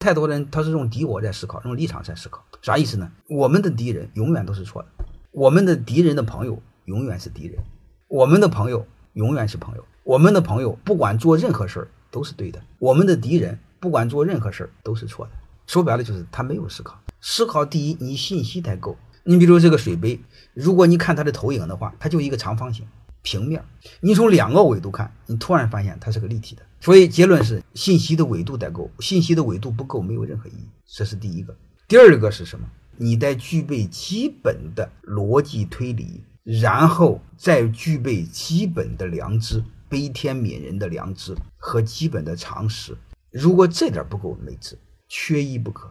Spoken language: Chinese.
太多人他是用敌我在思考，用立场在思考，啥意思呢？我们的敌人永远都是错的，我们的敌人的朋友永远是敌人，我们的朋友永远是朋友，我们的朋友不管做任何事儿都是对的，我们的敌人不管做任何事儿都是错的。说白了就是他没有思考，思考第一，你信息太够。你比如这个水杯，如果你看它的投影的话，它就一个长方形平面，你从两个维度看，你突然发现它是个立体的。所以结论是信息的维度得够，信息的维度不够没有任何意义，这是第一个。第二个是什么？你得具备基本的逻辑推理，然后再具备基本的良知、悲天悯人的良知和基本的常识。如果这点不够，没治，缺一不可。